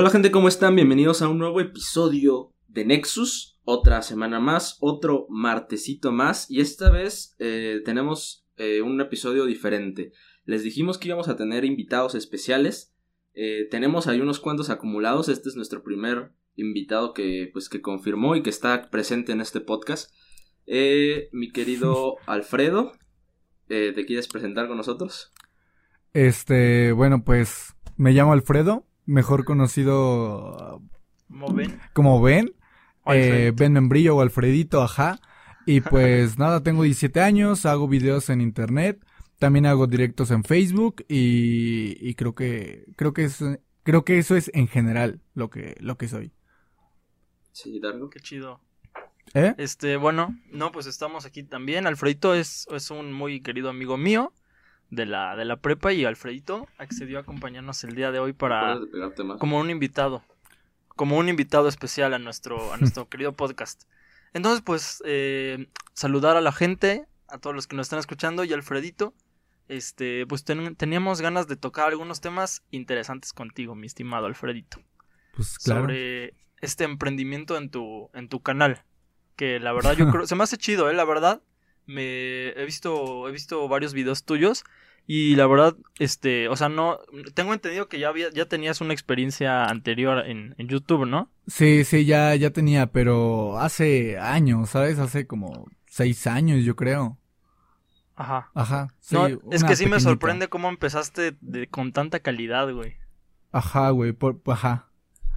Hola gente, ¿cómo están? Bienvenidos a un nuevo episodio de Nexus. Otra semana más, otro martesito más. Y esta vez eh, tenemos eh, un episodio diferente. Les dijimos que íbamos a tener invitados especiales. Eh, tenemos ahí unos cuantos acumulados. Este es nuestro primer invitado que, pues, que confirmó y que está presente en este podcast. mi querido Alfredo, ¿te quieres presentar con nosotros? Este, bueno, pues me llamo Alfredo mejor conocido como Ben. Como Ben. Eh, ben Membrillo o Alfredito, ajá. Y pues nada, tengo 17 años, hago videos en internet, también hago directos en Facebook y, creo que creo que es creo que eso es en general lo que lo que soy. Sí, Dargo. Qué chido. ¿Eh? Este, bueno, no, pues estamos aquí también. Alfredito es, es un muy querido amigo mío de la, de la prepa y Alfredito accedió a acompañarnos el día de hoy para como un invitado, como un invitado especial a nuestro, a nuestro querido podcast. Entonces, pues, eh, saludar a la gente, a todos los que nos están escuchando y Alfredito. Este, pues teníamos ganas de tocar algunos temas interesantes contigo, mi estimado Alfredito. Pues claro. Sobre este emprendimiento en tu, en tu canal. Que la verdad yo creo, se me hace chido, eh, la verdad me he visto he visto varios videos tuyos y la verdad este o sea no tengo entendido que ya había ya tenías una experiencia anterior en, en YouTube no sí sí ya ya tenía pero hace años sabes hace como seis años yo creo. Ajá. Ajá no es que sí me sorprende cómo empezaste de, con tanta calidad güey. Ajá güey por, ajá.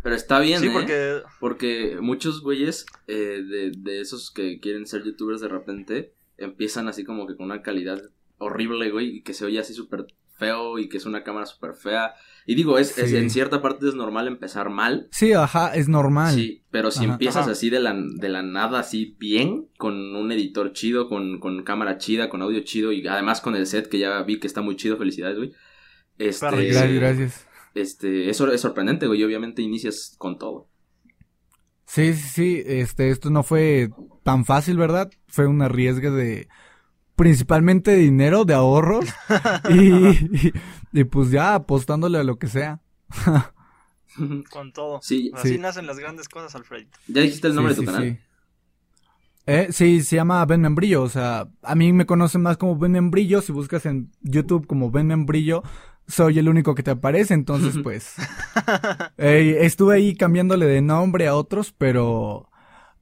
Pero está bien, sí, ¿eh? porque... porque muchos güeyes eh, de, de esos que quieren ser youtubers de repente empiezan así como que con una calidad horrible, güey, y que se oye así súper feo y que es una cámara súper fea. Y digo, es, en cierta parte es normal empezar mal. Sí, ajá, es normal. Sí, pero si empiezas así de la, de la nada, así bien, con un editor chido, con, con cámara chida, con audio chido y además con el set que ya vi que está muy chido, felicidades, güey. Este, gracias, gracias. Este, eso es sorprendente, güey, y obviamente inicias con todo. Sí, sí, sí, este, esto no fue tan fácil, ¿verdad? Fue un arriesgue de principalmente de dinero, de ahorros y, y, pues ya apostándole a lo que sea. Con todo. Sí, Así nacen las grandes cosas, Alfred. ¿Ya dijiste el nombre de tu canal? Sí. Eh, sí, se llama Ben Membrillo, o sea, a mí me conocen más como Ben Membrillo, si buscas en YouTube como Ben Membrillo, soy el único que te aparece, entonces pues estuve ahí cambiándole de nombre a otros, pero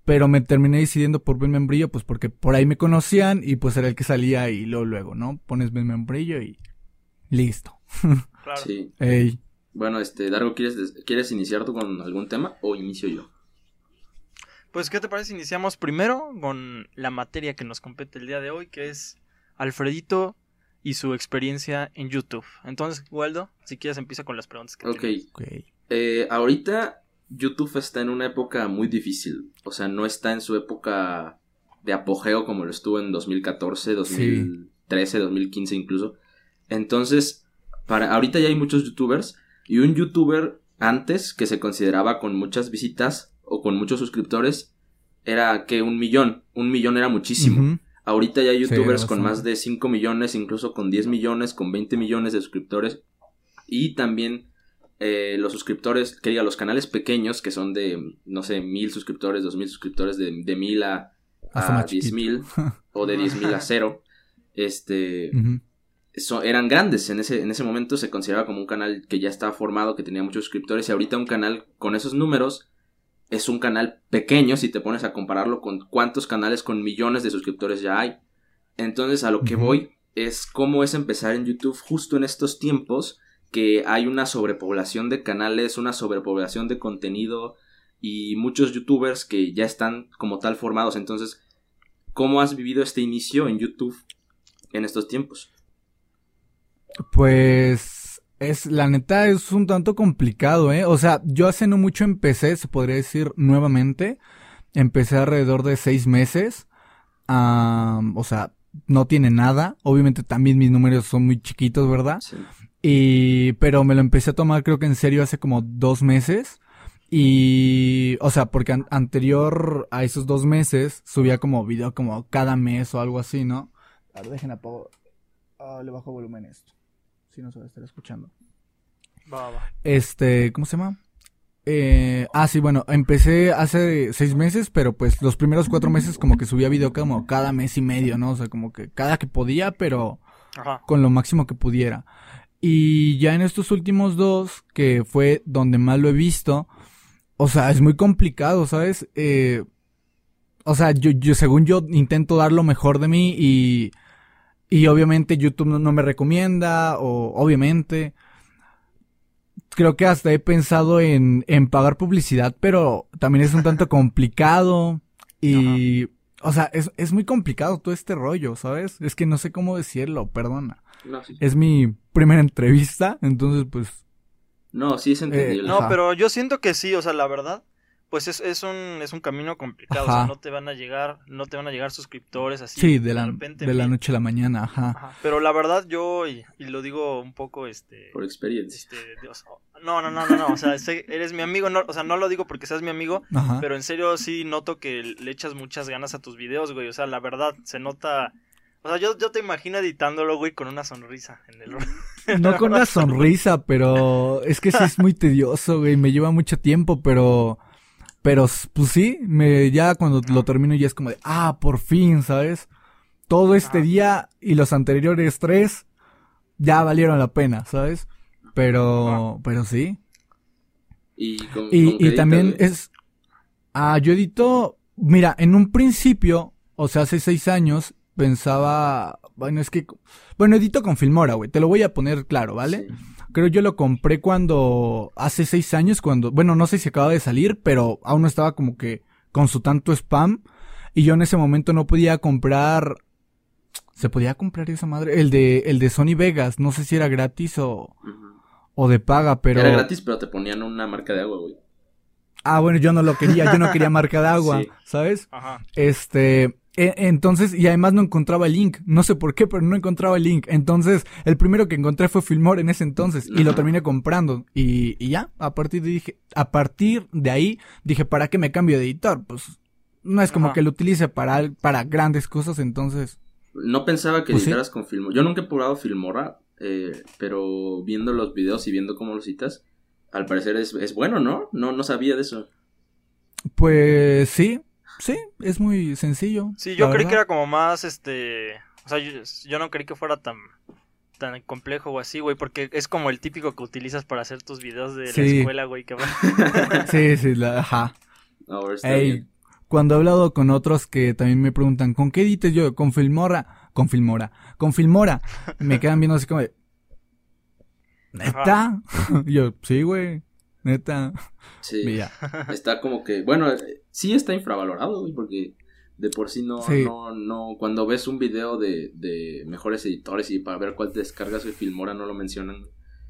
pero me terminé decidiendo por Ben Membrillo, pues porque por ahí me conocían y pues era el que salía y luego luego, ¿no? Pones Ben Membrillo y listo. Claro. Sí. Ey. Bueno, este, Dargo, ¿quieres, ¿quieres iniciar tú con algún tema o inicio yo? Pues, ¿qué te parece? Iniciamos primero con la materia que nos compete el día de hoy, que es Alfredito y su experiencia en YouTube. Entonces, Waldo, si quieres empieza con las preguntas que Ok. Eh, ahorita YouTube está en una época muy difícil. O sea, no está en su época de apogeo como lo estuvo en 2014, 2013, 2015 incluso. Entonces, para ahorita ya hay muchos youtubers y un youtuber antes que se consideraba con muchas visitas o con muchos suscriptores era que un millón, un millón era muchísimo. Ahorita ya hay youtubers con más de 5 millones, incluso con 10 millones, con 20 millones de suscriptores. Y también eh, los suscriptores, que diga, los canales pequeños, que son de, no sé, mil suscriptores, dos mil suscriptores, de, de mil a, a diez mil, o de diez mil a cero, este, eran grandes. En ese, en ese momento se consideraba como un canal que ya estaba formado, que tenía muchos suscriptores, y ahorita un canal con esos números es un canal pequeño si te pones a compararlo con cuántos canales con millones de suscriptores ya hay. Entonces a lo que voy es cómo es empezar en YouTube justo en estos tiempos que hay una sobrepoblación de canales, una sobrepoblación de contenido y muchos youtubers que ya están como tal formados. Entonces, ¿cómo has vivido este inicio en YouTube en estos tiempos? Pues es, la neta, es un tanto complicado, ¿eh? O sea, yo hace no mucho empecé, se podría decir, nuevamente. Empecé alrededor de seis meses. o sea, no tiene nada. Obviamente también mis números son muy chiquitos, ¿verdad? Sí. Y, pero me lo empecé a tomar creo que en serio hace como dos meses. Y, o sea, porque anterior a esos dos meses subía como video como cada mes o algo así, ¿no? A ver, dejen apago. Ah, le bajo volumen esto si no se va a estar escuchando. Va, va. Este, ¿cómo se llama? Eh, ah, sí, bueno, empecé hace seis meses, pero pues los primeros cuatro meses como que subía video como cada mes y medio, ¿no? O sea, como que cada que podía, pero con lo máximo que pudiera. Y ya en estos últimos dos, que fue donde más lo he visto, o sea, es muy complicado, ¿sabes? Eh, o sea, yo, yo, según yo, intento dar lo mejor de mí y, y obviamente YouTube no, me recomienda, o obviamente. Creo que hasta he pensado en, en pagar publicidad, pero también es un tanto complicado y, o sea, es, es muy complicado todo este rollo, ¿sabes? Es que no sé cómo decirlo, perdona. Es mi primera entrevista, entonces pues... No, sí es entendible. no, pero yo siento que sí, o sea, la verdad, pues es, es, un, es un camino complicado, o sea, no te van a llegar, no te van a llegar suscriptores así. Sí, de, la, de la noche a la mañana, ajá. Pero la verdad yo, y, lo digo un poco, este... Por experiencia. Este, no, no, no, no, no, o sea, eres mi amigo, no, o sea, no lo digo porque seas mi amigo, pero en serio sí noto que le echas muchas ganas a tus videos, güey, o sea, la verdad, se nota... O sea, yo, yo te imagino editándolo, güey, con una sonrisa en el... No con una sonrisa, pero es que sí es muy tedioso, güey, me lleva mucho tiempo, pero... Pero, pues sí, me, ya cuando lo termino ya es como de, ah, por fin, ¿sabes? Todo este día y los anteriores tres ya valieron la pena, ¿sabes? Pero, pero sí. Y, y, también es, ah, yo edito, mira, en un principio, o sea, hace seis años, pensaba, bueno, es que, bueno, edito con Filmora, güey, te lo voy a poner claro, ¿vale? Creo yo lo compré cuando, hace seis años, cuando, bueno, no sé si acaba de salir, pero aún no estaba como que con su tanto spam. Y yo en ese momento no podía comprar, se podía comprar esa madre, el de, el de Sony Vegas, no sé si era gratis o, o de paga, pero. Era gratis, pero te ponían una marca de agua, güey. Ah, bueno, yo no lo quería, yo no quería marca de agua, ¿sabes? Ajá. Este, entonces, y además no encontraba el link. No sé por qué, pero no encontraba el link. Entonces, el primero que encontré fue Filmore en ese entonces. Y lo terminé comprando. Y, y, ya, a partir de dije, a partir de ahí, dije, ¿para qué me cambio de editor? Pues no es como que lo utilice para, para grandes cosas, entonces. No pensaba que pues editaras con Filmora. Yo nunca he probado Filmora, eh, pero viendo los videos y viendo cómo lo citas, al parecer es, es bueno, ¿no? No, no sabía de eso. Pues sí, Sí, es muy sencillo. Sí, yo creí que era como más, este... O sea, yo, no creí que fuera tan tan complejo o así, güey, porque es como el típico que utilizas para hacer tus videos de la escuela, güey, que Sí, sí, la, ajá. cuando he hablado con otros que también me preguntan, ¿con qué edites yo? Con Filmora, con Filmora, con Filmora, me quedan viendo así como de... ¿Neta? yo, sí, güey. Neta. Sí. Está como que, bueno, sí está infravalorado, güey, porque de por sí no, no, no, cuando ves un video de, de mejores editores y para ver cuál te descargas de Filmora no lo mencionan.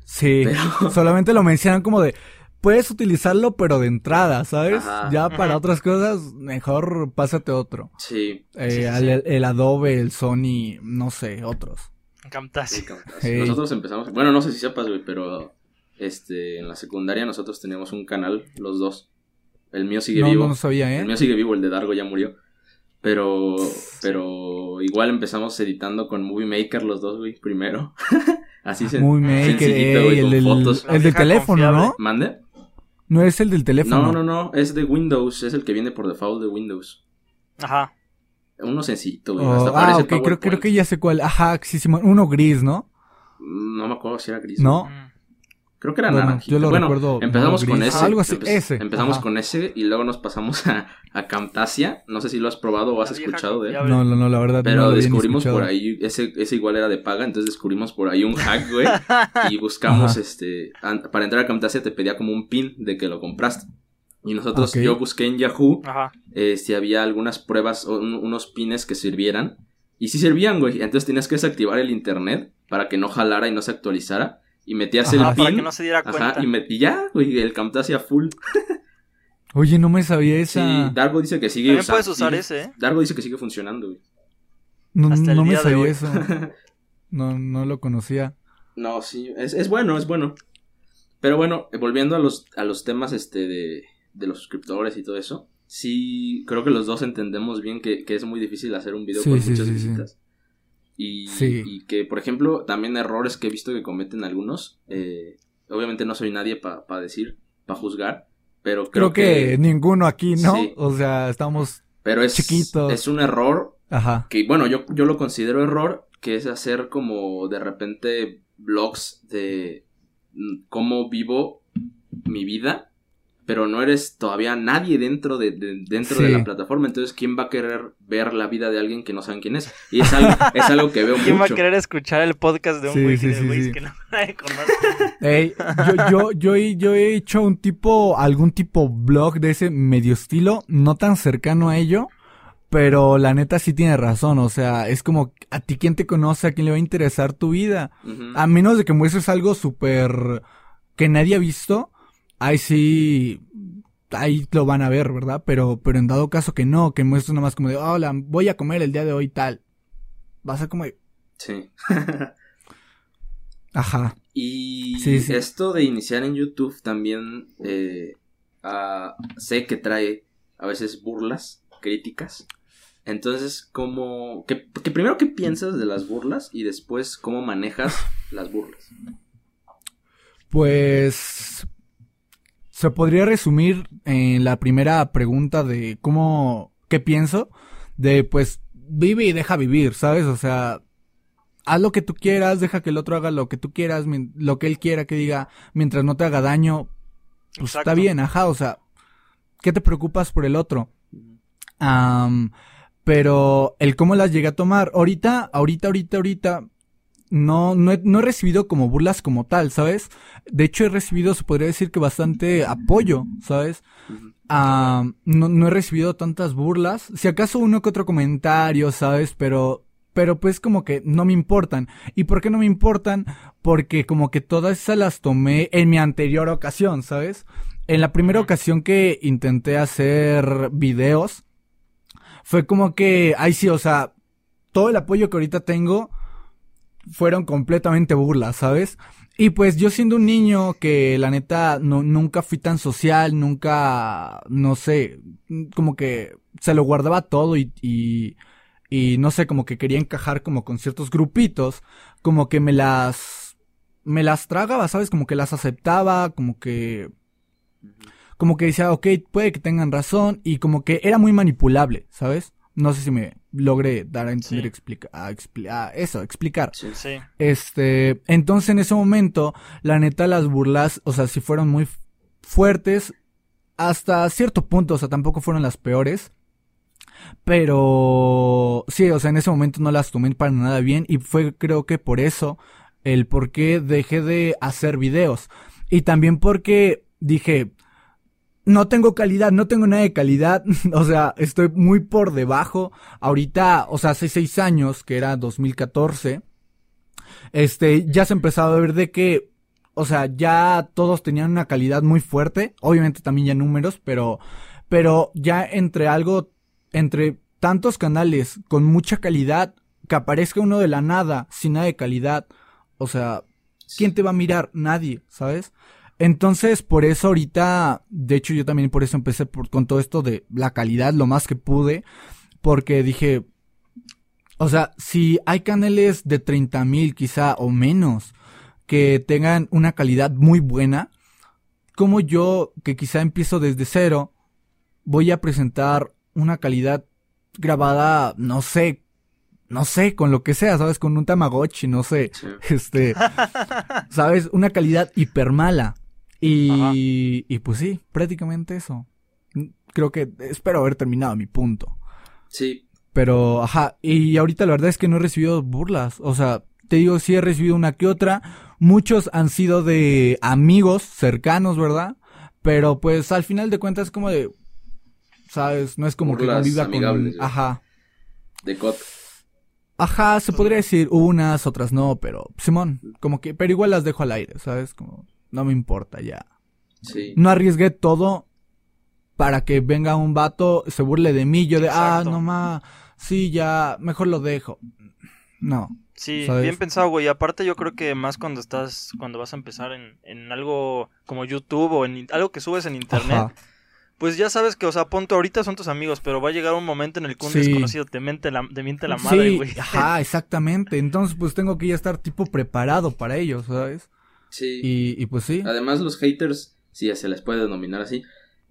Sí, solamente lo mencionan como de, puedes utilizarlo pero de entrada, ¿sabes? ya para otras cosas, mejor pásate otro. Sí. Eh, el, Adobe, el Sony, no sé, otros. Camtasia. Nosotros empezamos, bueno, no sé si sepas, güey, pero este, en la secundaria nosotros teníamos un canal, los dos. El mío sigue vivo. No, sabía, ¿eh? El mío sigue vivo, el de Dargo ya murió. Pero, pero igual empezamos editando con Movie Maker los dos, güey, primero. Así se Movie Maker, el, del, el del teléfono, ¿no? ¿Mande? No es el del teléfono. No, no, no, es de Windows, es el que viene por default de Windows. Ajá. Uno sencillito, güey. Oh, ah, ok, creo, creo que ya sé cuál. Ajá, sí, sí, uno gris, ¿no? No me acuerdo si era gris. No. Mm. Creo que era bueno, Yo lo bueno, recuerdo empezamos con ese. algo así, ese. Empezamos con ese y luego nos pasamos a, a Camtasia. No sé si lo has probado o has escuchado de él. No, no, no, la verdad. Pero descubrimos por ahí, ese, ese igual era de paga, entonces descubrimos por ahí un hack, güey. y buscamos, este, para entrar a Camtasia te pedía como un pin de que lo compraste. Y nosotros, yo busqué en Yahoo eh, si había algunas pruebas o unos pines que sirvieran. Y sí servían, güey. Entonces tenías que desactivar el internet para que no jalara y no se actualizara y metías el pin. Para que no se diera cuenta. Ajá, y, ya, güey, el Camtasia full. Oye, no me sabía esa. Sí, Dargo dice que sigue También puedes usar ese, ¿eh? Dargo dice que sigue funcionando, güey. No, no me sabía eso. no, no lo conocía. No, sí, es, es bueno, es bueno. Pero bueno, volviendo a los, a los temas este de, de los suscriptores y todo eso, sí creo que los dos entendemos bien que, que es muy difícil hacer un video con muchas visitas. Y, que, por ejemplo, también errores que he visto que cometen algunos, eh, obviamente no soy nadie para decir, para juzgar, pero creo, que, ninguno aquí, ¿no? O sea, estamos pero es, chiquitos. Es un error. Ajá. Que bueno, yo, yo lo considero error, que es hacer como de repente blogs de mm, cómo vivo mi vida pero no eres todavía nadie dentro de, dentro de la plataforma. Entonces, ¿quién va a querer ver la vida de alguien que no saben quién es? Y es algo, es algo que veo mucho. ¿Quién va a querer escuchar el podcast de un güey que no conoce? yo, yo, yo, he hecho un tipo, algún tipo blog de ese medio estilo, no tan cercano a ello. Pero la neta sí tiene razón, o sea, es como a ti quién te conoce, a quién le va a interesar tu vida. A menos de que muestres algo súper que nadie ha visto, ahí sí, ahí lo van a ver, ¿verdad? Pero, pero en dado caso que no, que muestres más como de, hola, voy a comer el día de hoy tal. Va a como Sí. Ajá. Y esto de iniciar en YouTube también eh, ah, sé que trae a veces burlas, críticas. Entonces, ¿cómo...? Que, que primero, ¿qué piensas de las burlas? Y después, ¿cómo manejas las burlas? Pues se podría resumir en la primera pregunta de cómo, qué pienso, de pues vive y deja vivir, ¿sabes? O sea, haz lo que tú quieras, deja que el otro haga lo que tú quieras, lo que él quiera que diga, mientras no te haga daño, pues está bien, ajá, o sea, ¿qué te preocupas por el otro? pero el cómo las llegué a tomar, ahorita, ahorita, ahorita, ahorita, no, no he, no he recibido como burlas como tal, ¿sabes? De hecho, he recibido, se podría decir que bastante apoyo, ¿sabes? Ah, no, no he recibido tantas burlas. Si acaso uno que otro comentario, ¿sabes? Pero, pero pues como que no me importan. ¿Y por qué no me importan? Porque como que todas esas las tomé en mi anterior ocasión, ¿sabes? En la primera ocasión que intenté hacer videos, fue como que, ay sí, o sea, todo el apoyo que ahorita tengo, fueron completamente burlas, ¿sabes? Y pues yo siendo un niño que la neta no, nunca fui tan social, nunca, no sé, como que se lo guardaba todo y, y, y no sé, como que quería encajar como con ciertos grupitos, como que me las, me las tragaba, ¿sabes? Como que las aceptaba, como que, como que decía, ok, puede que tengan razón y como que era muy manipulable, ¿sabes? No sé si me logré dar a entender, explica, a, eso, explicar. Sí, sí. Este, entonces en ese momento, la neta, las burlas, o sea, sí fueron muy fuertes hasta cierto punto, o sea, tampoco fueron las peores. Pero sí, o sea, en ese momento no las tomé para nada bien y fue creo que por eso el por qué dejé de hacer videos. Y también porque dije, no tengo calidad, no tengo nada de calidad, o sea, estoy muy por debajo. Ahorita, o sea, hace seis años, que era 2014, este, ya se empezaba a ver de que, o sea, ya todos tenían una calidad muy fuerte, obviamente también ya números, pero, pero ya entre algo, entre tantos canales con mucha calidad, que aparezca uno de la nada, sin nada de calidad, o sea, ¿quién te va a mirar? Nadie, ¿sabes? Entonces, por eso ahorita, de hecho yo también por eso empecé con todo esto de la calidad lo más que pude, porque dije, o sea, si hay canales de 30 mil quizá o menos que tengan una calidad muy buena, como yo, que quizá empiezo desde cero, voy a presentar una calidad grabada, no sé, no sé, con lo que sea, ¿sabes? Con un Tamagotchi, no sé. Este, ¿sabes? Una calidad hiper mala. Y, y pues sí, prácticamente eso. Creo que espero haber terminado mi punto. Sí. Pero, ajá, y ahorita la verdad es que no he recibido burlas. O sea, te digo, sí he recibido una que otra. Muchos han sido de amigos cercanos, ¿verdad? Pero pues al final de cuentas es como de, ¿sabes? No es como que conviva con... Ajá. De cot. Ajá, se podría decir unas, otras no, pero Simón, como que, pero igual las dejo al aire, ¿sabes? Como no me importa ya. Sí. No arriesgué todo para que venga un vato, se burle de mí, yo de, ah, no más, sí, ya, mejor lo dejo. No. Sí, bien pensado, güey. Aparte yo creo que más cuando estás, cuando vas a empezar en, en algo como YouTube o en algo que subes en internet, pues ya sabes que, o sea, punto, ahorita son tus amigos, pero va a llegar un momento en el que un desconocido te, mente la, te miente la madre, güey. Ajá, exactamente. Entonces, pues tengo que ya estar tipo preparado para ello, ¿sabes? Sí. Y, y pues sí. Además, los haters, si se les puede denominar así,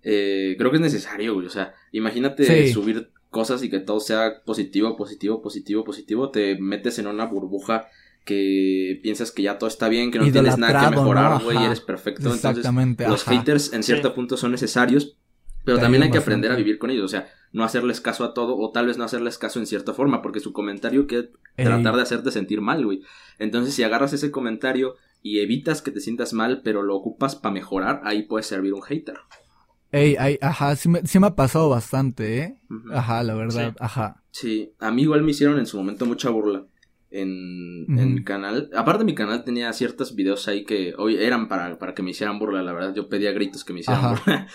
eh, creo que es necesario, güey. O sea, imagínate subir cosas y que todo sea positivo, positivo, positivo, positivo. Te metes en una burbuja que piensas que ya todo está bien, que no tienes nada que mejorar, güey, y eres perfecto. Exactamente. Entonces, los haters en cierto punto son necesarios, pero también hay que aprender a vivir con ellos. O sea, no hacerles caso a todo, o tal vez no hacerles caso en cierta forma, porque su comentario quiere tratar de hacerte sentir mal, güey. Entonces, si agarras ese comentario y evitas que te sientas mal, pero lo ocupas para mejorar, ahí puede servir un hater. Ey, ay, ajá, sí me, sí me, ha pasado bastante, ¿eh? Ajá, la verdad, ajá. Sí, a mí igual me hicieron en su momento mucha burla en, en mi canal. Aparte mi canal tenía ciertos videos ahí que hoy eran para, para que me hicieran burla, la verdad. Yo pedía gritos que me hicieran burla.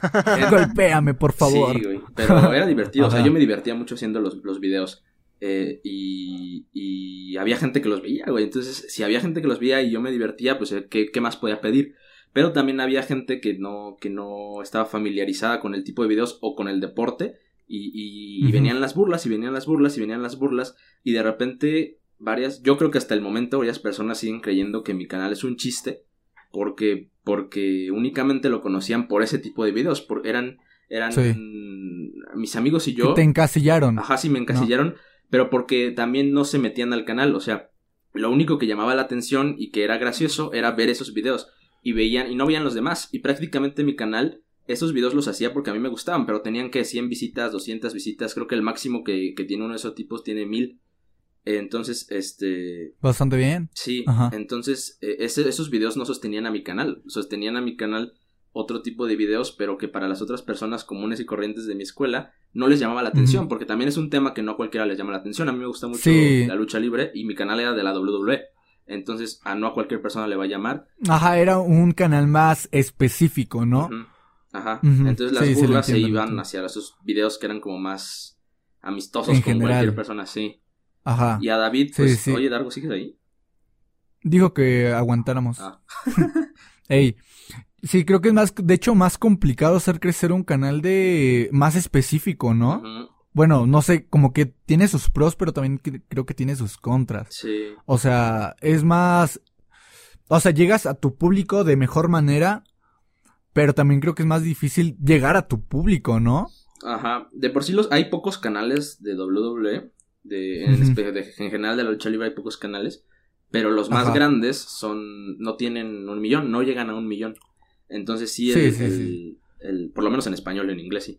Golpéame, por favor. Sí, güey. Pero era divertido. O sea, yo me divertía mucho haciendo los, los videos. Eh, y, y había gente que los veía, güey. Entonces, si había gente que los veía y yo me divertía, pues, eh, ¿qué, qué más podía pedir? Pero también había gente que no, que no estaba familiarizada con el tipo de videos o con el deporte. Y, y, venían las burlas, y venían las burlas, y venían las burlas. Y de repente, varias, yo creo que hasta el momento varias personas siguen creyendo que mi canal es un chiste. Porque, porque únicamente lo conocían por ese tipo de videos. Por, eran, eran mis amigos y yo. te encasillaron. Ajá, sí, me encasillaron. Pero porque también no se metían al canal. O sea, lo único que llamaba la atención y que era gracioso era ver esos videos. Y veían, y no veían los demás. Y prácticamente mi canal esos videos los hacía porque a mí me gustaban, pero tenían que 100 visitas, 200 visitas, creo que el máximo que, que tiene uno de esos tipos tiene 1000. Entonces, este... Bastante bien. Sí, entonces e, esos videos no sostenían a mi canal, sostenían a mi canal otro tipo de videos, pero que para las otras personas comunes y corrientes de mi escuela no les llamaba la atención, porque también es un tema que no a cualquiera les llama la atención. A mí me gusta mucho la lucha libre y mi canal era de la WWE. Entonces, a no a cualquier persona le va a llamar. Ajá, era un canal más específico, ¿no? Ajá. Entonces las burlas se iban hacia esos videos que eran como más amistosos con cualquier persona, sí. Ajá. Y a David, pues, oye, Dargo, ¿sigues ahí? Dijo que aguantáramos. Ah. Ey. Sí, creo que es más, de hecho, más complicado hacer crecer un canal de más específico, ¿no? Bueno, no sé, como que tiene sus pros, pero también creo que tiene sus contras. Sí. O sea, es más, o sea, llegas a tu público de mejor manera pero también creo que es más difícil llegar a tu público, ¿no? Ajá, de por sí los, hay pocos canales de WWE, de, en, general de la lucha libre hay pocos canales, pero los más grandes son, no tienen un millón, no llegan a un millón. Entonces sí, el, el, por lo menos en español, en inglés sí.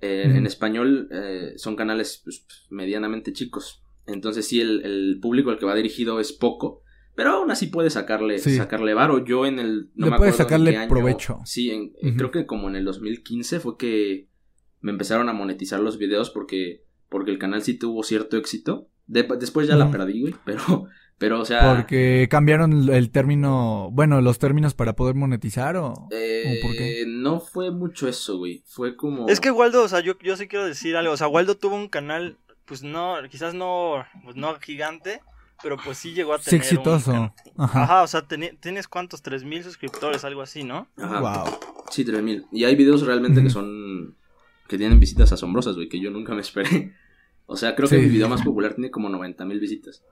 Eh, en español eh, son canales pues, medianamente chicos. Entonces sí, el, público al que va dirigido es poco. Pero aún así puede sacarle, sacarle varo. Yo en el. No Le sacarle provecho. Sí, en, creo que como en el 2015 fue que me empezaron a monetizar los videos porque, porque el canal sí tuvo cierto éxito. después ya la perdí, güey. Pero, pero, o sea. Porque cambiaron el término. Bueno, los términos para poder monetizar o. Eh, por qué? No fue mucho eso, güey. Fue como. Es que Waldo, o sea, yo, yo sí quiero decir algo. O sea, Waldo tuvo un canal, pues no, quizás no, pues no gigante pero pues sí llegó a tener. Sí, exitoso. Ajá. Ajá. o sea, tienes cuántos, tres mil suscriptores, algo así, ¿no? Ajá. Wow. Sí, tres mil. Y hay videos realmente que son. que tienen visitas asombrosas, güey, que yo nunca me esperé. O sea, creo que mi video más popular tiene como 90 mil visitas.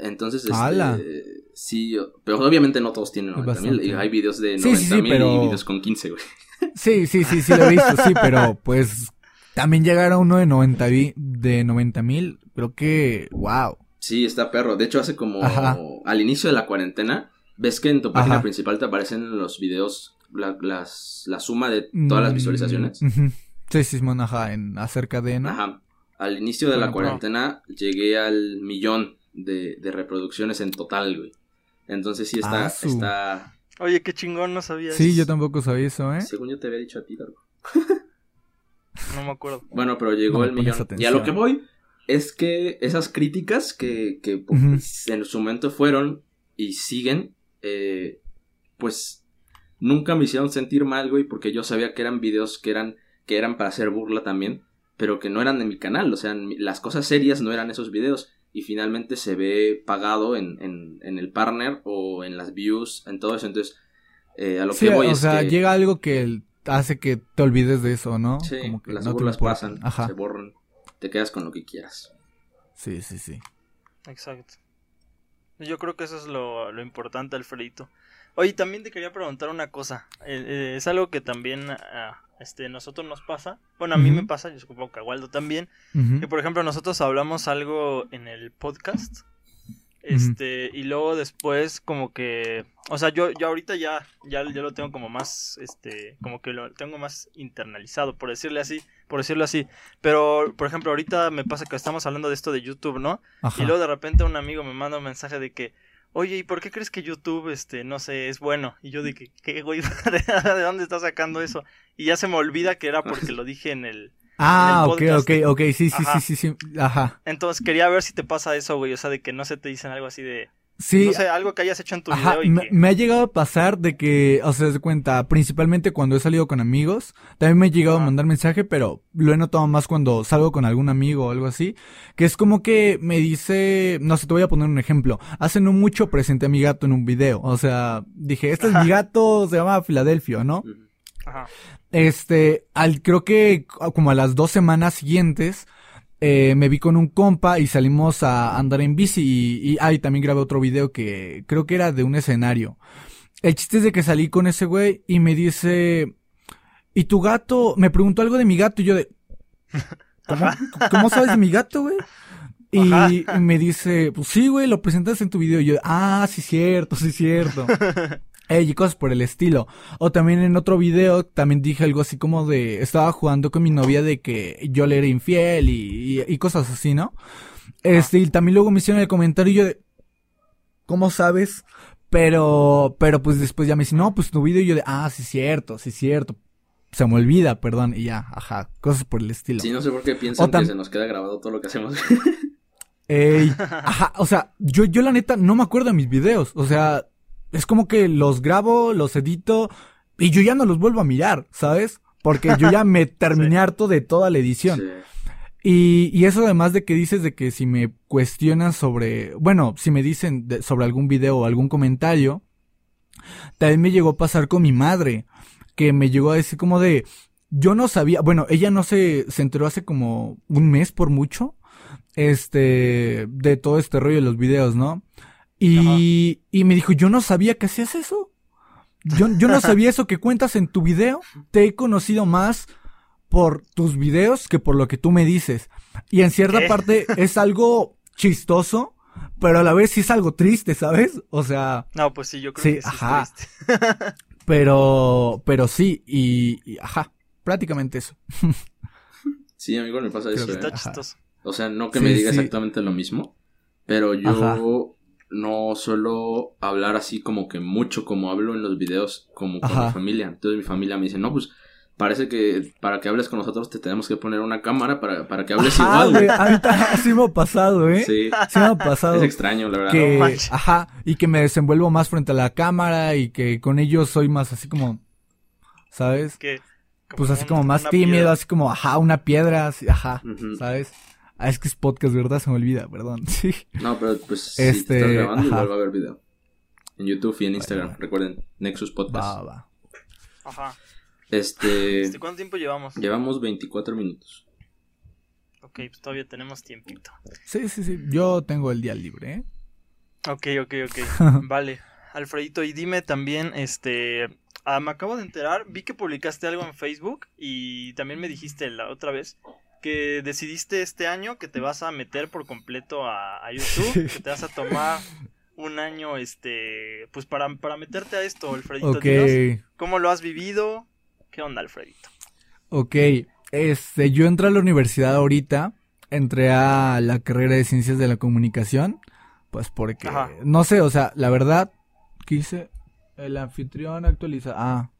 Entonces, este, sí, pero obviamente no todos tienen 90 mil. Hay videos de 90 mil y videos con 15, güey. Sí, sí, sí, sí lo he visto, sí, pero pues también llegar a uno de 90 de mil, creo que, wow. Sí, está perro. De hecho, hace como al inicio de la cuarentena, ves que en tu página principal te aparecen los videos, la, las, la suma de todas las mm, visualizaciones. Sí, sí, ajá, en acerca de, ¿no? Ajá. Al inicio de la cuarentena llegué al millón de, de, reproducciones en total, güey. Entonces sí está, está... Oye, qué chingón, no sabía Sí, yo tampoco sabía eso, ¿eh? Según yo te había dicho a ti, Dargo. no me acuerdo. Bueno, pero llegó el millón. Y a lo que voy es que esas críticas que, que pues, en su momento fueron y siguen, eh, pues nunca me hicieron sentir mal, güey, porque yo sabía que eran videos que eran, que eran para hacer burla también, pero que no eran de mi canal, o sea, las cosas serias no eran esos videos y finalmente se ve pagado en, en, en el partner o en las views, en todo eso, entonces eh, a lo que voy o sea, llega algo que hace que te olvides de eso, ¿no? Sí, Como que las burlas pasan, se borran te quedas con lo que quieras. Sí, sí, sí. Exacto. Yo creo que eso es lo, lo importante, Alfredito. Oye, también te quería preguntar una cosa. Eh, eh, es algo que también a este, nosotros nos pasa. Bueno, a mí me pasa, yo supongo que a Waldo también. Que por ejemplo, nosotros hablamos algo en el podcast. Este, y luego después como que, o sea, yo, yo ahorita ya, ya, ya lo tengo como más, este, como que lo tengo más internalizado, por decirle así, por decirlo así. Pero, por ejemplo, ahorita me pasa que estamos hablando de esto de YouTube, ¿no? Y luego de repente un amigo me manda un mensaje de que, oye, ¿y por qué crees que YouTube, este, no sé, es bueno? Y yo dije, ¿qué, güey? ¿De dónde estás sacando eso? Y ya se me olvida que era porque lo dije en el... Ah, ok, ok, ok, sí, sí, sí, sí, sí, ajá. Entonces quería ver si te pasa eso, güey, o sea, de que no se te dicen algo así de... Sí. No sé, algo que hayas hecho en tu video y me, me, ha llegado a pasar de que, o sea, de cuenta, principalmente cuando he salido con amigos, también me ha llegado a mandar mensaje, pero lo he notado más cuando salgo con algún amigo o algo así, que es como que me dice, no sé, te voy a poner un ejemplo. Hace no mucho presenté a mi gato en un video, o sea, dije, este es mi gato, se llama Filadelfia, ¿no? Ajá. Este, al, creo que como a las dos semanas siguientes, eh, me vi con un compa y salimos a andar en bici y, y, ah, también grabé otro video que creo que era de un escenario. El chiste es de que salí con ese güey y me dice, ¿y tu gato? Me preguntó algo de mi gato y yo de, ¿cómo, sabes de mi gato, güey? Y, me dice, pues sí, güey, lo presentaste en tu video. Y yo, ah, sí, cierto, sí, cierto. y cosas por el estilo. O también en otro video también dije algo así como de, estaba jugando con mi novia de que yo le era infiel y, y, cosas así, ¿no? Este, y también luego me hicieron el comentario y yo de, ¿cómo sabes? Pero, pero pues después ya me dice, no, pues tu video y yo de, ah, sí cierto, sí cierto. Se me olvida, perdón, y ya, ajá, cosas por el estilo. Sí, no sé por qué piensan que se nos queda grabado todo lo que hacemos. Ey, ajá, o sea, yo, yo la neta no me acuerdo de mis videos, o sea, es como que los grabo, los edito y yo ya no los vuelvo a mirar, ¿sabes? Porque yo ya me terminé harto de toda la edición. Y, y, eso además de que dices de que si me cuestionan sobre, bueno, si me dicen sobre algún video o algún comentario, también me llegó a pasar con mi madre, que me llegó a decir como de, yo no sabía, bueno, ella no se, se enteró hace como un mes por mucho, este, de todo este rollo de los videos, ¿no? Y, y me dijo, yo no sabía que hacías eso. Yo, yo no sabía eso que cuentas en tu video. Te he conocido más por tus videos que por lo que tú me dices. Y en cierta parte es algo chistoso, pero a la vez sí es algo triste, ¿sabes? O sea. No, pues sí, yo creo que sí ajá. es triste. pero, pero sí, y, ajá, prácticamente eso. sí, amigo, me pasa eso. Está ¿eh? chistoso. O sea, no que me diga exactamente lo mismo, pero yo no suelo hablar así como que mucho como hablo en los videos como con mi familia. Entonces mi familia me dice, no, pues parece que para que hables con nosotros te tenemos que poner una cámara para, para que hables igual. Güey, así me ha pasado, ¿eh? Sí. Sí me ha pasado. Es extraño, la verdad. Que, ajá, y que me desenvuelvo más frente a la cámara y que con ellos soy más así como, ¿sabes? Que, pues así como más tímido, así como, ajá, una piedra, así, ajá, ¿sabes? Ah, es que es podcast, ¿verdad? Se me olvida, perdón. Sí. No, pero pues este... si estás grabando, igual va a haber video. En YouTube y en Instagram. Recuerden, Nexus Podcast. Va, va. Ajá. Este... este... ¿Cuánto tiempo llevamos? Llevamos 24 minutos. Ok, pues todavía tenemos tiempito. Sí, sí, sí. Yo tengo el día libre, ¿eh? Ok, ok, ok. vale. Alfredito, y dime también, este... Ah, me acabo de enterar, vi que publicaste algo en Facebook y también me dijiste la otra vez que decidiste este año que te vas a meter por completo a, YouTube, que te vas a tomar un año, este, pues para, para meterte a esto, Alfredito. ¿Cómo lo has vivido? ¿Qué onda, Alfredito? Ok, este, yo entré a la universidad ahorita, entré a la carrera de Ciencias de la Comunicación, pues porque, no sé, o sea, la verdad, quise, el anfitrión actualiza, ah,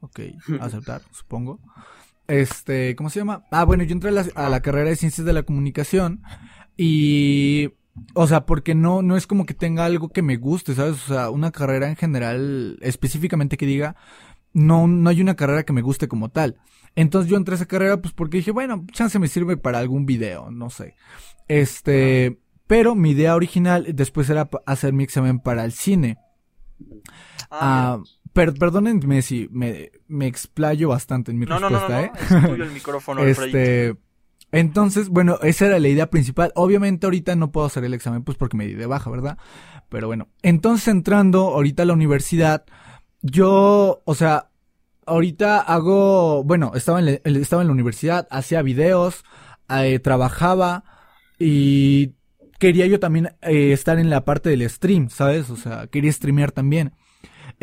ok, aceptar, supongo. Este, ¿cómo se llama? Ah, bueno, yo entré a la, carrera de ciencias de la comunicación y, o sea, porque no, no es como que tenga algo que me guste, ¿sabes? O sea, una carrera en general, específicamente que diga, no, no hay una carrera que me guste como tal. Entonces yo entré a esa carrera pues porque dije, bueno, chance me sirve para algún video, no sé. Este, pero mi idea original después era hacer mi examen para el cine. Ah, perdónenme si me, me explayo bastante en mi respuesta, ¿eh? Es tuyo el micrófono, Este, Entonces, bueno, esa era la idea principal. Obviamente ahorita no puedo hacer el examen pues porque me di de baja, ¿verdad? Pero bueno, entonces entrando ahorita a la universidad, yo, o sea, ahorita hago, bueno, estaba en, estaba en la universidad, hacía videos, eh, trabajaba y quería yo también eh, estar en la parte del stream, ¿sabes? O sea, quería streamear también.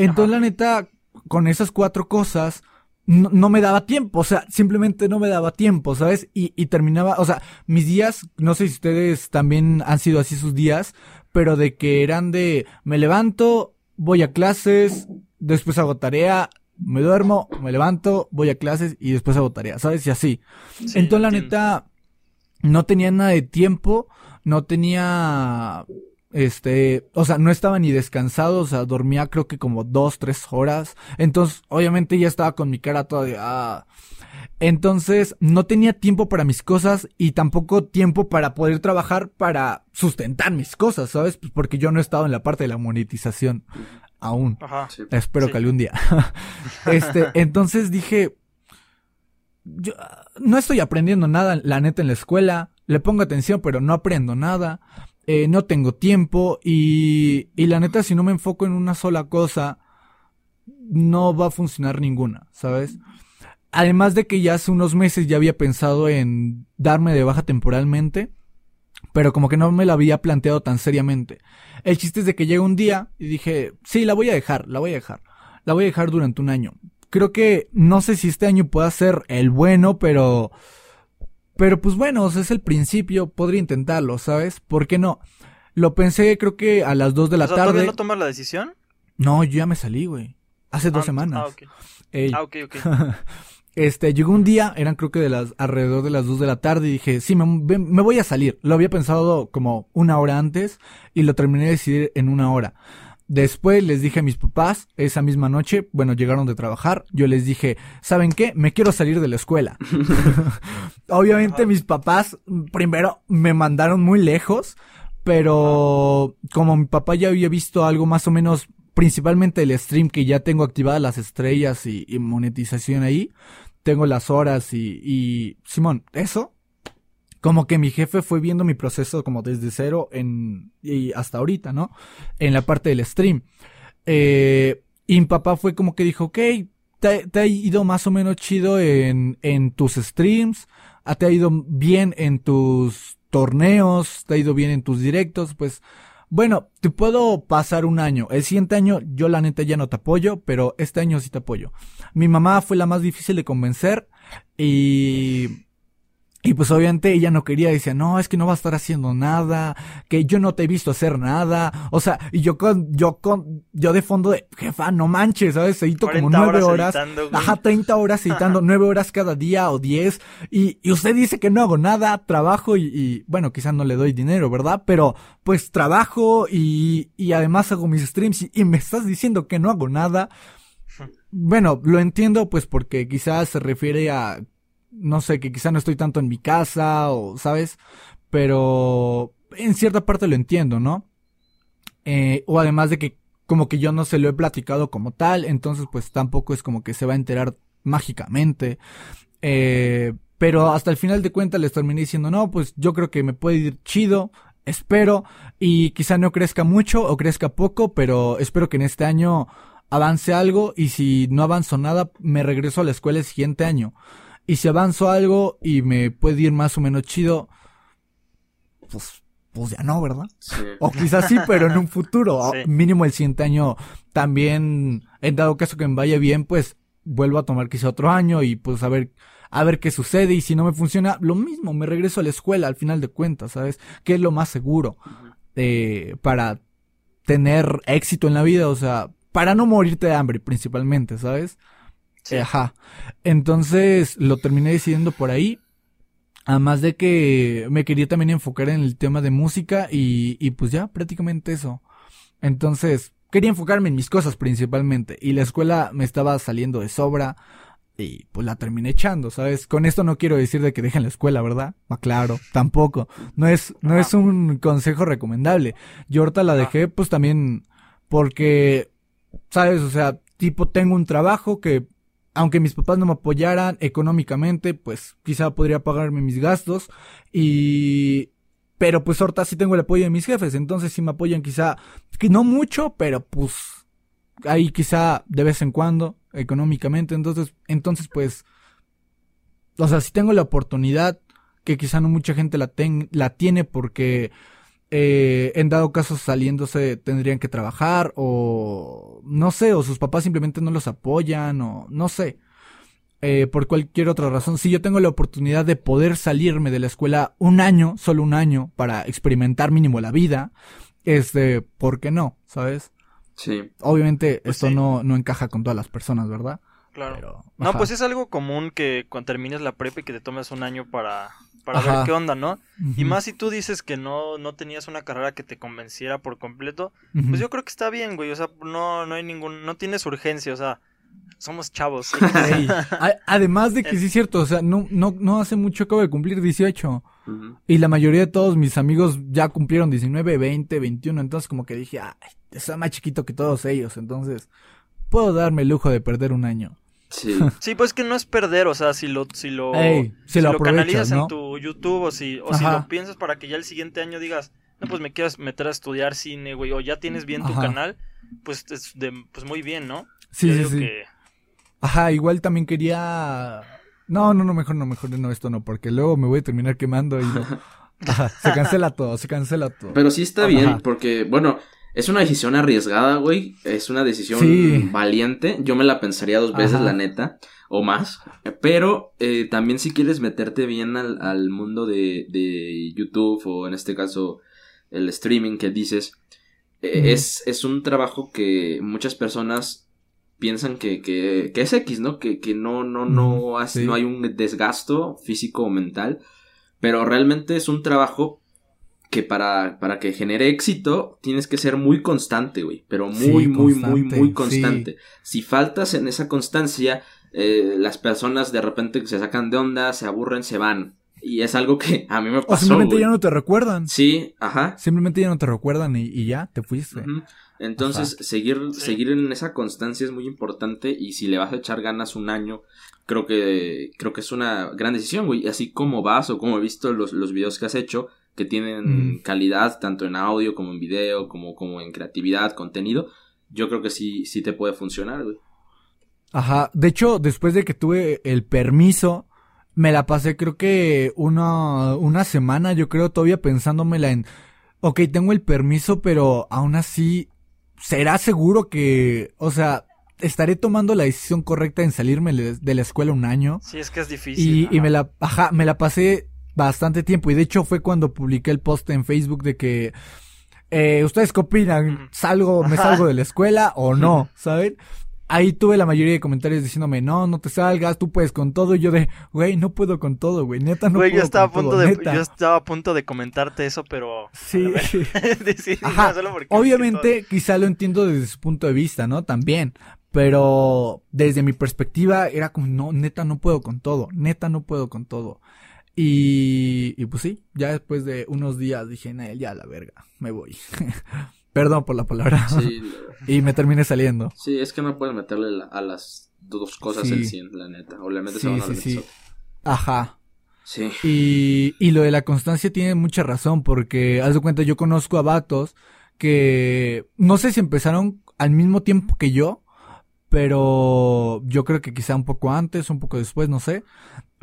Entonces, la neta, con esas cuatro cosas, no, me daba tiempo, o sea, simplemente no me daba tiempo, ¿sabes? Y, y terminaba, o sea, mis días, no sé si ustedes también han sido así sus días, pero de que eran de, me levanto, voy a clases, después hago tarea, me duermo, me levanto, voy a clases y después hago tarea, ¿sabes? Y así. Entonces, la neta, no tenía nada de tiempo, no tenía este, o sea, no estaba ni descansado, o sea, dormía creo que como dos, tres horas. Entonces, obviamente ya estaba con mi cara todavía. Ah. Entonces, no tenía tiempo para mis cosas y tampoco tiempo para poder trabajar para sustentar mis cosas, ¿sabes? Pues porque yo no he estado en la parte de la monetización aún. Ajá, Espero que algún día. este, entonces dije, yo no estoy aprendiendo nada, la neta, en la escuela. Le pongo atención, pero no aprendo nada. Eh, no tengo tiempo y, y la neta si no me enfoco en una sola cosa, no va a funcionar ninguna, ¿sabes? Además de que ya hace unos meses ya había pensado en darme de baja temporalmente, pero como que no me lo había planteado tan seriamente. El chiste es de que llega un día y dije, sí, la voy a dejar, la voy a dejar. La voy a dejar durante un año. Creo que no sé si este año pueda ser el bueno, pero pero pues bueno, es el principio, podría intentarlo, ¿sabes? ¿Por qué no? Lo pensé creo que a las 2 de la tarde. ¿Todavía no tomas la decisión? No, yo ya me, salí, güey. Hace dos ah, semanas. Ah, ok. Ah, ok, ok. este, llegó un día, eran creo que de las, alrededor de las 2 de la tarde y dije, sí, me, me voy a salir. Lo había pensado como una hora antes y lo terminé de decidir en una hora. Después les dije a mis papás, esa misma noche, bueno, llegaron de trabajar, yo les dije, ¿saben qué? Me quiero salir de la escuela. Obviamente mis papás primero me mandaron muy lejos, pero como mi papá ya había visto algo más o menos, principalmente el stream que ya tengo activadas las estrellas y, monetización ahí, tengo las horas y, y Simón, eso como que mi jefe fue viendo mi proceso como desde cero en, y hasta ahorita, ¿no? En la parte del stream. Eh, y mi papá fue como que dijo, ok, te, ha ido más o menos chido en, en tus streams, te ha ido bien en tus torneos, te ha ido bien en tus directos, pues, bueno, te puedo pasar un año. El siguiente año yo la neta ya no te apoyo, pero este año sí te apoyo. Mi mamá fue la más difícil de convencer y y pues obviamente ella no quería, decía, no, es que no va a estar haciendo nada, que yo no te he visto hacer nada. O sea, y yo con, yo con, yo de fondo de, jefa, no manches, ¿sabes? Edito como nueve horas. ajá, 30 horas editando, nueve horas cada día o diez. Y, y usted dice que no hago nada, trabajo y, y bueno, quizás no le doy dinero, ¿verdad? Pero pues trabajo y, y además hago mis streams y, y me estás diciendo que no hago nada. Bueno, lo entiendo pues porque quizás se refiere a no sé, que quizá no estoy tanto en mi casa o, ¿sabes? Pero en cierta parte lo entiendo, ¿no? Eh, o además de que como que yo no se lo he platicado como tal, entonces pues tampoco es como que se va a enterar mágicamente. Eh, pero hasta el final de cuentas les terminé diciendo, no, pues yo creo que me puede ir chido, espero, y quizá no crezca mucho o crezca poco, pero espero que en este año avance algo y si no avanzo nada, me regreso a la escuela el siguiente año. Y si avanzo algo y me puede ir más o menos chido, pues, pues ya no, ¿verdad? O quizás sí, pero en un futuro. Mínimo el siguiente año también, en dado caso que me vaya bien, pues vuelvo a tomar quizá otro año y pues a ver, a ver qué sucede. Y si no me funciona, lo mismo, me regreso a la escuela al final de cuentas, ¿sabes? Que es lo más seguro eh, para tener éxito en la vida, o sea, para no morirte de hambre principalmente, ¿sabes? Ajá. Entonces lo terminé decidiendo por ahí. Además de que me quería también enfocar en el tema de música y, y pues ya, prácticamente eso. Entonces, quería enfocarme en mis cosas principalmente. Y la escuela me estaba saliendo de sobra. Y pues la terminé echando, ¿sabes? Con esto no quiero decir de que dejen la escuela, ¿verdad? Ah, claro, tampoco. No es, no es un consejo recomendable. Yo ahorita la dejé, pues también porque, ¿sabes? O sea, tipo tengo un trabajo que aunque mis papás no me apoyaran económicamente, pues quizá podría pagarme mis gastos y pero pues ahorita sí tengo el apoyo de mis jefes, entonces sí me apoyan quizá, que no mucho, pero pues ahí quizá de vez en cuando, económicamente, entonces, entonces pues, o sea, si tengo la oportunidad, que quizá no mucha gente la, la tiene porque eh, en dado caso saliéndose tendrían que trabajar o no sé, o sus papás simplemente no los apoyan o no sé. Eh, por cualquier otra razón, si yo tengo la oportunidad de poder salirme de la escuela un año, solo un año, para experimentar mínimo la vida, este, ¿por qué no? ¿Sabes? Sí. Obviamente pues esto no, no encaja con todas las personas, ¿verdad? Claro. no, pues es algo común que cuando termines la prepa y que te tomes un año para, para ver qué onda, ¿no? Y más si tú dices que no, no tenías una carrera que te convenciera por completo, pues yo creo que está bien, güey. O sea, no, no hay ningún, no tienes urgencia, o sea, somos chavos. Además de que sí es cierto, o sea, no, no, no hace mucho acabo de cumplir 18. Y la mayoría de todos mis amigos ya cumplieron 19, 20, 21. Entonces como que dije, ay, soy más chiquito que todos ellos. Entonces puedo darme el lujo de perder un año. Sí. sí, pues que no es perder, o sea, si lo, si lo, si, lo, canalizas en tu YouTube o si, o si lo piensas para que ya el siguiente año digas, no, pues me quieras meter a estudiar cine, güey, o ya tienes bien tu canal, pues es de, pues muy bien, ¿no? Sí, sí, sí. Ajá, igual también quería... No, no, no, mejor no, mejor no, esto no, porque luego me voy a terminar quemando y Ajá, se cancela todo, se cancela todo. Pero sí está bien, porque, bueno, es una decisión arriesgada, güey. Es una decisión valiente. Yo me la pensaría dos veces, la neta, o más. Pero eh, también si quieres meterte bien al, mundo de, de, YouTube o en este caso el streaming que dices, eh, es, es un trabajo que muchas personas piensan que, que, que es X, ¿no? Que, que no, no, no, no hay un desgasto físico o mental, pero realmente es un trabajo que para, para que genere éxito tienes que ser muy constante, güey, pero muy, muy, muy, muy constante. Si faltas en esa constancia, eh, las personas de repente se sacan de onda, se aburren, se van. Y es algo que a mí me pasó. O simplemente ya no te recuerdan. Sí, ajá. Simplemente ya no te recuerdan y, ya te fuiste. Entonces, seguir, seguir en esa constancia es muy importante y si le vas a echar ganas un año, creo que, creo que es una gran decisión, güey. Así como vas o como he visto los, los videos que has hecho, que tienen mm. calidad tanto en audio como en video, como, como en creatividad, contenido, yo creo que sí, sí te puede funcionar, güey. Ajá, de hecho, después de que tuve el permiso, me la pasé creo que una, una semana, yo creo, todavía pensándomela en, ok, tengo el permiso, pero aún así ¿será seguro que, o sea, estaré tomando la decisión correcta en salirme de la escuela un año? Sí, es que es difícil. Y, y me la, ajá, me la pasé bastante tiempo y de hecho fue cuando publiqué el post en Facebook de que eh, ustedes qué opinan, salgo, me salgo de la escuela o no, ¿saben? ahí tuve la mayoría de comentarios diciéndome, no, no te salgas, tú puedes con todo. Y yo de, güey, no puedo con todo, güey, neta no güey, puedo yo estaba con a punto todo, de, Yo estaba a punto de comentarte eso, pero... Sí. Ajá. Obviamente, quizá lo entiendo desde su punto de vista, ¿no? También. Pero desde mi perspectiva era como, no, neta no puedo con todo, neta no puedo con todo. Y, y pues sí, ya después de unos días dije, nah, ya la verga, me voy. Perdón por la palabra. Sí. y me terminé saliendo. Sí, es que no puedes meterle a las dos cosas en 100, la neta. O le metes a sí, sí. Ajá. Sí. Y, y lo de la constancia tiene mucha razón, porque, haz de cuenta, yo conozco a vatos que no sé si empezaron al mismo tiempo que yo, pero yo creo que quizá un poco antes, un poco después, no sé.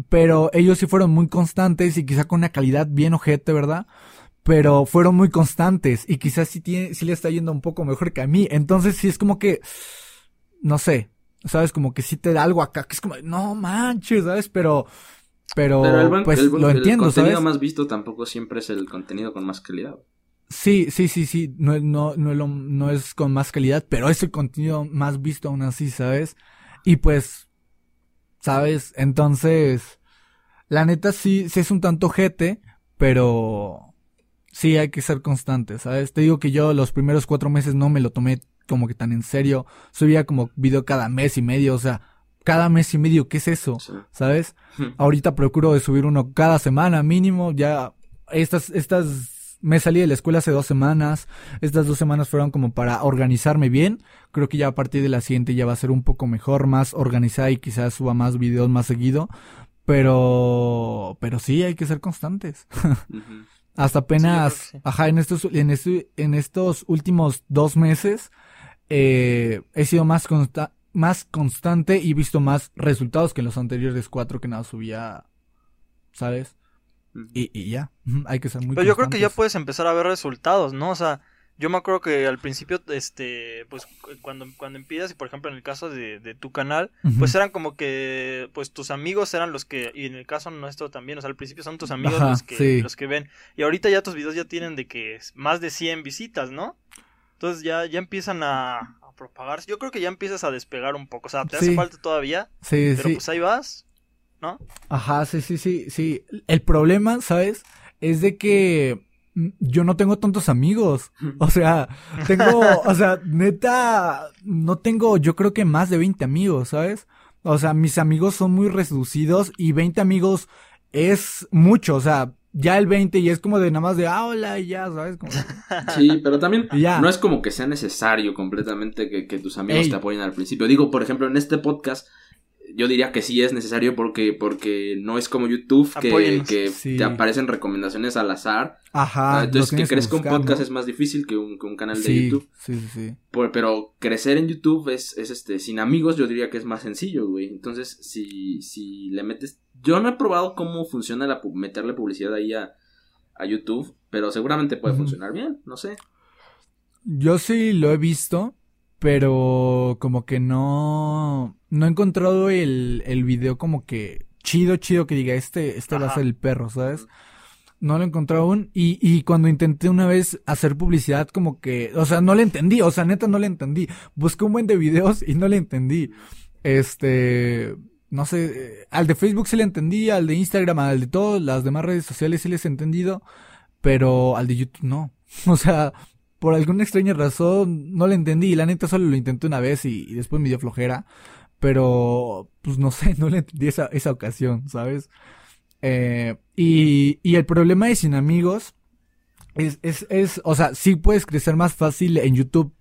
Pero ellos sí fueron muy constantes y quizá con una calidad bien ojete, ¿verdad? pero fueron muy constantes y quizás sí, tiene, sí le está yendo un poco mejor que a mí. Entonces sí es como que, no sé, sabes, como que sí te da algo acá, que es como, no manches, ¿sabes? Pero, pero, pues lo entiendo, el contenido más visto tampoco siempre es el contenido con más calidad. Sí, sí, sí, sí, no, no, no, lo, no es con más calidad, pero es el contenido más visto aún así, ¿sabes? Y pues, ¿sabes? Entonces, la neta sí, sí es un tanto jete, pero sí hay que ser constante, ¿sabes? Te digo que yo los primeros cuatro meses no me lo tomé como que tan en serio. Subía como video cada mes y medio, o sea, cada mes y medio, ¿qué es eso? ¿Sabes? Ahorita procuro de subir uno cada semana mínimo, ya estas, estas me salí de la escuela hace dos semanas. Estas dos semanas fueron como para organizarme bien. Creo que ya a partir de la siguiente ya va a ser un poco mejor, más organizada y quizás suba más videos más seguido. Pero, pero sí, hay que ser constantes. Hasta apenas, ajá, en estos, en, este, en estos últimos dos meses, eh, he sido más, más constante y visto más resultados que en los anteriores cuatro que nada subía, ¿sabes? Y, y ya, hay que ser muy Pero yo creo que ya puedes empezar a ver resultados, ¿no? O sea, yo me acuerdo que al principio, este, pues cuando, cuando empiezas, y por ejemplo en el caso de, de tu canal, pues eran como que, pues tus amigos eran los que, y en el caso nuestro también, o sea, al principio son tus amigos los, que, los que ven, y ahorita ya tus videos ya tienen de que más de 100 visitas, ¿no? Entonces ya, ya empiezan a, propagarse. Yo creo que ya empiezas a despegar un poco, o sea, te hace falta todavía, sí, pero pues ahí vas, ¿no? Ajá, sí, sí, sí, sí. El problema, ¿sabes? Es de que yo no tengo tantos amigos. O sea, tengo, o sea, neta, no tengo, yo creo que más de 20 amigos, ¿sabes? O sea, mis amigos son muy reducidos y 20 amigos es mucho, o sea, ya el 20 y es como de nada más de, ah, hola, y ya, ¿sabes? Sí, pero también no es como que sea necesario completamente que, tus amigos te apoyen al principio. Digo, por ejemplo, en este podcast yo diría que sí es necesario porque, porque no es como YouTube que, que te aparecen recomendaciones al azar. Ajá. Ah, entonces que crezca un podcast es más difícil que un, canal de YouTube. Sí, sí, sí. pero crecer en YouTube es, es este, sin amigos yo diría que es más sencillo, güey. Entonces, si, si le metes... Yo no he probado cómo funciona la, meterle publicidad ahí a, a YouTube, pero seguramente puede funcionar bien, no sé. Yo sí lo he visto, pero como que no no he encontrado el, el video como que chido, chido que diga, este, este va a ser el perro, ¿sabes? No lo he encontrado aún. Y, y cuando intenté una vez hacer publicidad, como que, o sea, no le entendí, o sea, neta no le entendí. Busqué un buen de videos y no le entendí. Este, no sé, al de Facebook sí le entendí, al de Instagram, al de todas las demás redes sociales sí les he entendido, pero al de YouTube no. O sea, por alguna extraña razón no le entendí la neta solo lo intenté una vez y después me dio flojera. Pero, pues no sé, no le entendí esa, esa ocasión, ¿sabes? Eh, y, y el problema de sin amigos es, es, es, o sea, sí puedes crecer más fácil en YouTube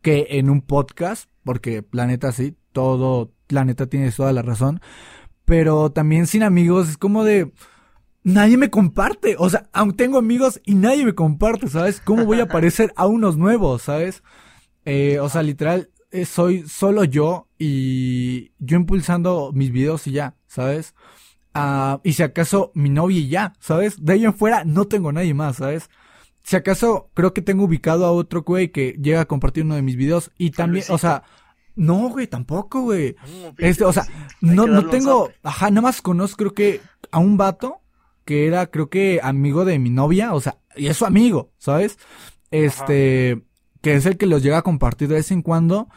que en un podcast, porque la neta sí, todo, la neta tienes toda la razón. Pero también sin amigos es como de, nadie me comparte. O sea, aún tengo amigos y nadie me comparte, ¿sabes? ¿Cómo voy a aparecer a unos nuevos, ¿sabes? Eh, o sea, literal, eh, soy solo yo y yo impulsando mis videos y ya, ¿sabes? Ah, y si acaso mi novia y ya, ¿sabes? De ahí en fuera no tengo nadie más, ¿sabes? Si acaso creo que tengo ubicado a otro güey que llega a compartir uno de mis videos y también, o sea, no, güey, tampoco, güey. este, o sea, no, no tengo, ajá, nada más conozco creo que a un vato que era creo que amigo de mi novia, o sea, y es su amigo, ¿sabes? Este, que es el que los llega a compartir de vez en cuando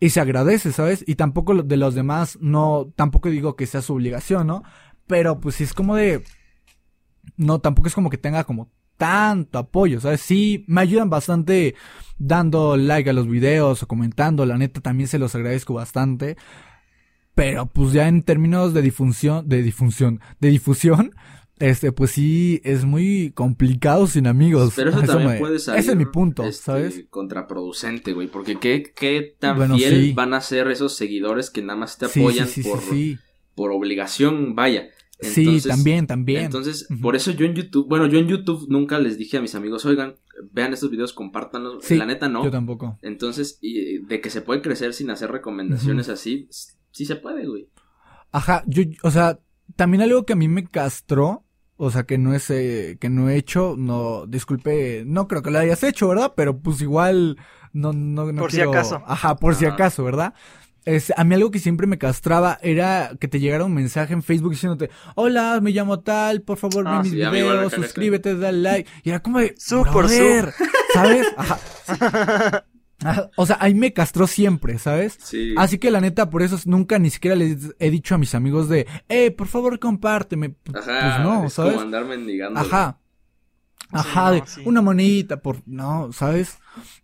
y se agradece, ¿sabes? Y tampoco de los demás, no, tampoco digo que sea su obligación, ¿no? Pero pues sí es como de, no, tampoco es como que tenga como tanto apoyo, ¿sabes? Sí, me ayudan bastante dando like a los videos o comentando, la neta también se los agradezco bastante. Pero pues ya en términos de difusión, de difusión, de difusión, este, pues sí, es muy complicado sin amigos. Pero eso, también puede salir. Ese es mi punto, este, ¿sabes? Contraproducente, güey. Porque qué, qué tan fiel van a ser esos seguidores que nada más te apoyan por, por obligación, vaya. sí, también, también. Entonces, por eso yo en YouTube, bueno, yo en YouTube nunca les dije a mis amigos, oigan, vean estos videos, compártanlos. la neta no. Yo tampoco. Entonces, y de que se puede crecer sin hacer recomendaciones así, sí se puede, güey. Ajá, yo, o sea, también algo que a mí me castró o sea, que no es, eh, que no he hecho, no, disculpe, no creo que lo hayas hecho, ¿verdad? Pero pues igual, no, no, no Por si acaso. Ajá, por si acaso, ¿verdad? Es, a mí algo que siempre me castraba era que te llegara un mensaje en Facebook diciéndote, hola, me llamo tal, por favor, ve ah, mis videos, suscríbete, dale like. Y era como de, super, ¿sabes? Ajá. O sea, ahí me castró siempre, ¿sabes? Sí. Así que la neta, por eso nunca ni siquiera les he dicho a mis amigos de, eh, por favor, compárteme. Ajá, pues no, ¿sabes? Como andar mendigando. Ajá. Ajá, de una monedita, por, no, ¿sabes?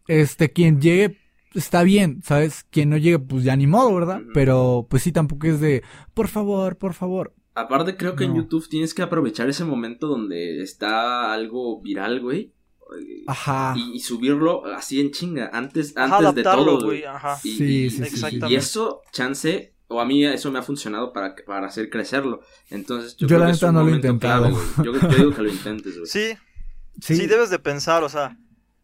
Este, quien llegue, está bien, ¿sabes? Quien no llegue, pues ya ni modo, ¿verdad? Pero, pues sí, tampoco es de, por favor, por favor. Aparte, creo que en YouTube tienes que aprovechar ese momento donde está algo viral, güey. Ajá. Y, subirlo así en chinga, antes, antes de todo. Ajá. Y, sí, sí, exactamente. Y eso, chance, o a mí eso me ha funcionado para, para hacer crecerlo. Entonces, yo, creo la que no lo he intentado. yo, digo que lo intentes, güey. Sí. sí. debes de pensar, o sea,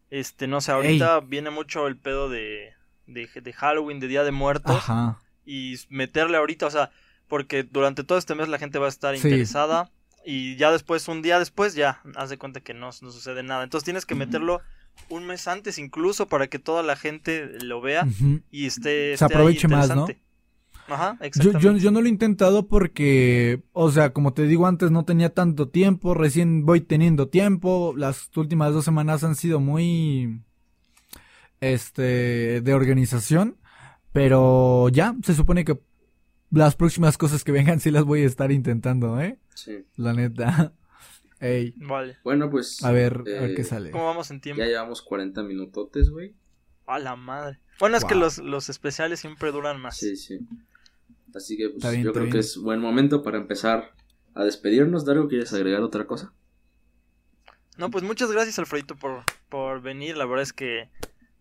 este, no sé, ahorita viene mucho el pedo de, de, de Halloween, de Día de Muertos. Ajá. Y meterle ahorita, o sea, porque durante todo este mes la gente va a estar interesada y ya después, un día después, ya, haz de cuenta que no, no sucede nada. Entonces tienes que meterlo un mes antes incluso para que toda la gente lo vea y esté, Se aproveche más, ¿no? Ajá, exactamente. Yo, yo, no lo he intentado porque, o sea, como te digo antes, no tenía tanto tiempo, recién voy teniendo tiempo, las últimas dos semanas han sido muy, este, de organización, pero ya, se supone que las próximas cosas que vengan sí las voy a estar intentando, ¿eh? Sí. La neta. Ey. Vale. Bueno, pues. A ver, a ver qué eh, sale. ¿Cómo vamos en tiempo? Ya llevamos 40 minutotes, güey. A la madre. Bueno, es que los, los especiales siempre duran más. Sí, sí. Así que pues, yo creo que es buen momento para empezar a despedirnos. Dario, ¿quieres agregar otra cosa? No, pues muchas gracias, Alfredito, por, por venir. La verdad es que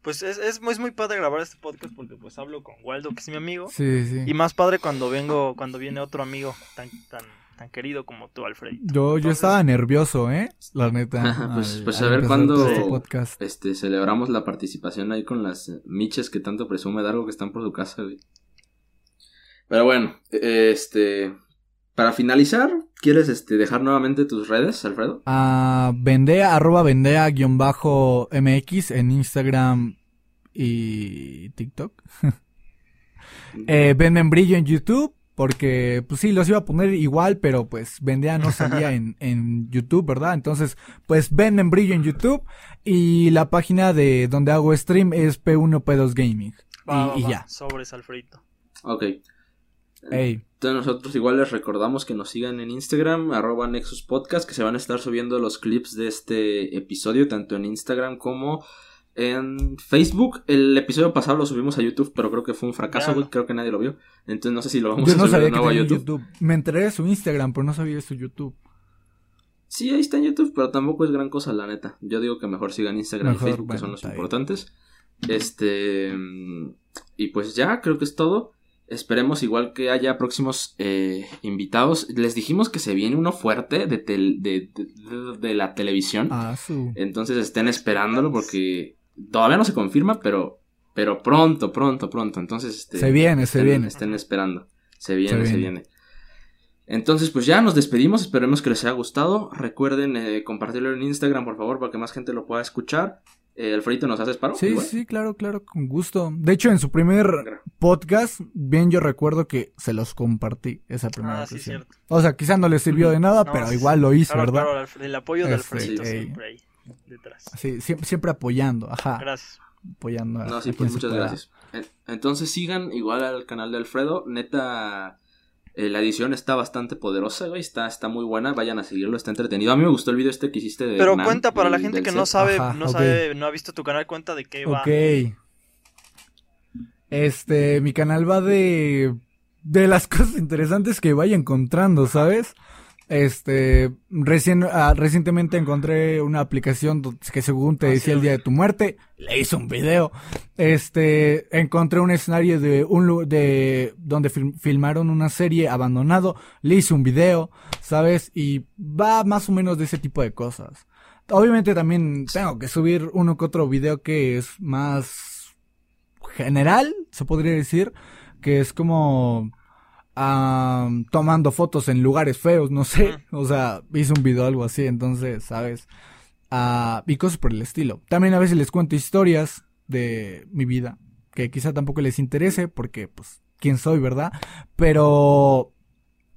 pues es, es, muy, muy padre grabar este podcast porque pues hablo con Waldo, que es mi amigo. Sí, sí. Y más padre cuando vengo, cuando viene otro amigo tan, tan, tan querido como tú, Alfred. Yo, yo estaba nervioso, ¿eh? La neta. pues, pues a ver cuándo este, este, celebramos la participación ahí con las miches que tanto presume Dargo que están por su casa, güey. Pero bueno, este, para finalizar, ¿quieres este, dejar nuevamente tus redes, Alfredo? Ah, vendea, arroba vendea guion bajo MX en Instagram y TikTok. eh, en brillo en YouTube, porque pues sí, los iba a poner igual, pero pues vendea no salía en, en YouTube, ¿verdad? Entonces, pues ven en brillo en YouTube y la página de donde hago stream es P1P2 Gaming. y, ya. Sobres, Alfredito. Ok. Entonces nosotros igual les recordamos que nos sigan en Instagram, arroba Nexus Podcast, que se van a estar subiendo los clips de este episodio, tanto en Instagram como en Facebook. El episodio pasado lo subimos a YouTube, pero creo que fue un fracaso, creo que nadie lo vio. Entonces no sé si lo vamos a subir de nuevo a YouTube. Me enteré de su Instagram, pero no sabía de su YouTube. Sí, ahí está en YouTube, pero tampoco es gran cosa, la neta. Yo digo que mejor sigan Instagram y Facebook, que son los importantes. Este. Y pues ya, creo que es todo. Esperemos igual que haya próximos eh, invitados. Les dijimos que se viene uno fuerte de, de, de, la televisión. Ah, Entonces estén esperándolo porque todavía no se confirma, pero, pero pronto, pronto, pronto. Entonces este, se viene, se viene. Estén esperando. Se viene, se viene. Entonces, pues ya nos despedimos. Esperemos que les haya gustado. Recuerden eh, compartirlo en Instagram, por favor, para que más gente lo pueda escuchar. Eh, Alfredito, ¿nos haces paro? Sí, sí, claro, claro, con gusto. De hecho, en su primer podcast, bien yo recuerdo que se los compartí esa primera ah, sí, cierto. O sea, quizá no le sirvió de nada, pero igual lo hizo, ¿verdad? Claro, el apoyo de este, Alfredito siempre ahí, detrás. Sí, siempre, apoyando, ajá. Gracias. Apoyando. No, sí, pues muchas gracias. Entonces sigan igual al canal de Alfredo, neta eh, la edición está bastante poderosa, güey. Está, está muy buena. Vayan a seguirlo, está entretenido. A mí me gustó el video este que hiciste de. Pero cuenta para la gente que no sabe, no sabe, no ha visto tu canal, cuenta de qué va. Ok. Este, mi canal va de. de las cosas interesantes que vaya encontrando, ¿sabes? Este, recién, ah, recientemente encontré una aplicación que según te decía el día de tu muerte, le hice un video. Este, encontré un escenario de un de donde filmaron una serie abandonado, le hice un video, ¿sabes? Y va más o menos de ese tipo de cosas. Obviamente también tengo que subir uno que otro video que es más general, se podría decir, que es como tomando fotos en lugares feos, no sé. O sea, hice un video algo así, entonces, ¿sabes? Uh, y cosas por el estilo. También a veces les cuento historias de mi vida, que quizá tampoco les interese, porque, pues, quién soy, ¿verdad? Pero,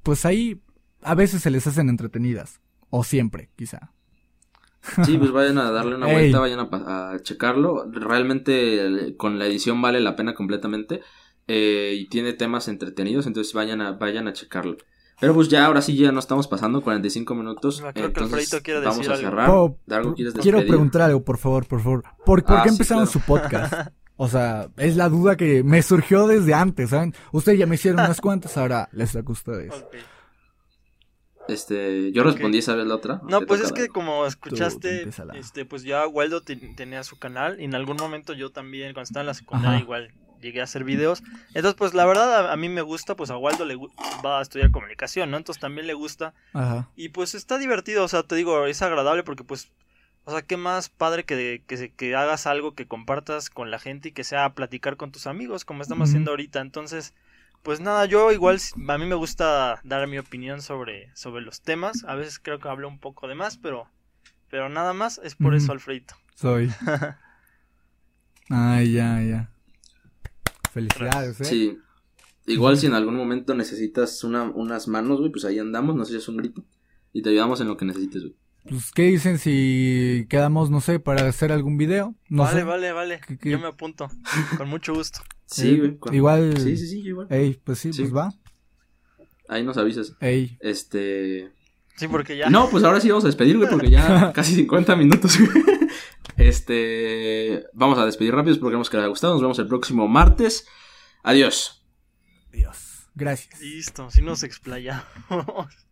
pues ahí a veces se les hacen entretenidas. O siempre, quizá. Sí, pues vayan a darle una vuelta, vayan a, a, checarlo. Realmente con la edición vale la pena completamente. Eh, y tiene temas entretenidos, entonces vayan a, vayan a checarlo. Pero pues ya, ahora sí ya no estamos pasando 45 minutos. entonces vamos a cerrar. quiero preguntar algo, por favor, por favor. ¿Por, ah, qué empezaron su podcast? O sea, es la duda que me surgió desde antes, ¿saben? Ustedes ya me hicieron unas cuantas, ahora les saco a ustedes. Este, yo respondí esa vez la otra. No, pues es que como escuchaste, este, pues ya Waldo tenía su canal y en algún momento yo también, cuando estaba en la secundaria, igual llegué a hacer videos. Entonces, pues la verdad a, mí me gusta, pues a Waldo le va a estudiar comunicación, ¿no? Entonces también le gusta. Ajá. Y pues está divertido, o sea, te digo, es agradable porque pues, o sea, qué más padre que, que, que hagas algo que compartas con la gente y que sea platicar con tus amigos, como estamos haciendo ahorita. Entonces, pues nada, yo igual a mí me gusta dar mi opinión sobre, sobre los temas. A veces creo que hablo un poco de más, pero, pero nada más es por eso, Alfredito. Soy. Ay, ya, ya. Felicidades, ¿eh? Sí. Igual si en algún momento necesitas una, unas manos, güey, pues ahí andamos, no sé si es un grito. Y te ayudamos en lo que necesites, güey. Pues, ¿qué dicen si quedamos, no sé, para hacer algún video? vale, vale, vale. Yo me apunto. Con mucho gusto. Sí, güey. Igual. Sí, sí, sí, igual. Ey, pues sí, pues va. Ahí nos avisas. Ey. Este. Sí, porque ya. No, pues ahora sí vamos a despedir, güey, porque ya casi 50 minutos, Este. Vamos a despedir rápido, esperemos que les haya gustado. Nos vemos el próximo martes. Adiós. Adiós. Gracias. Listo, si nos explayamos.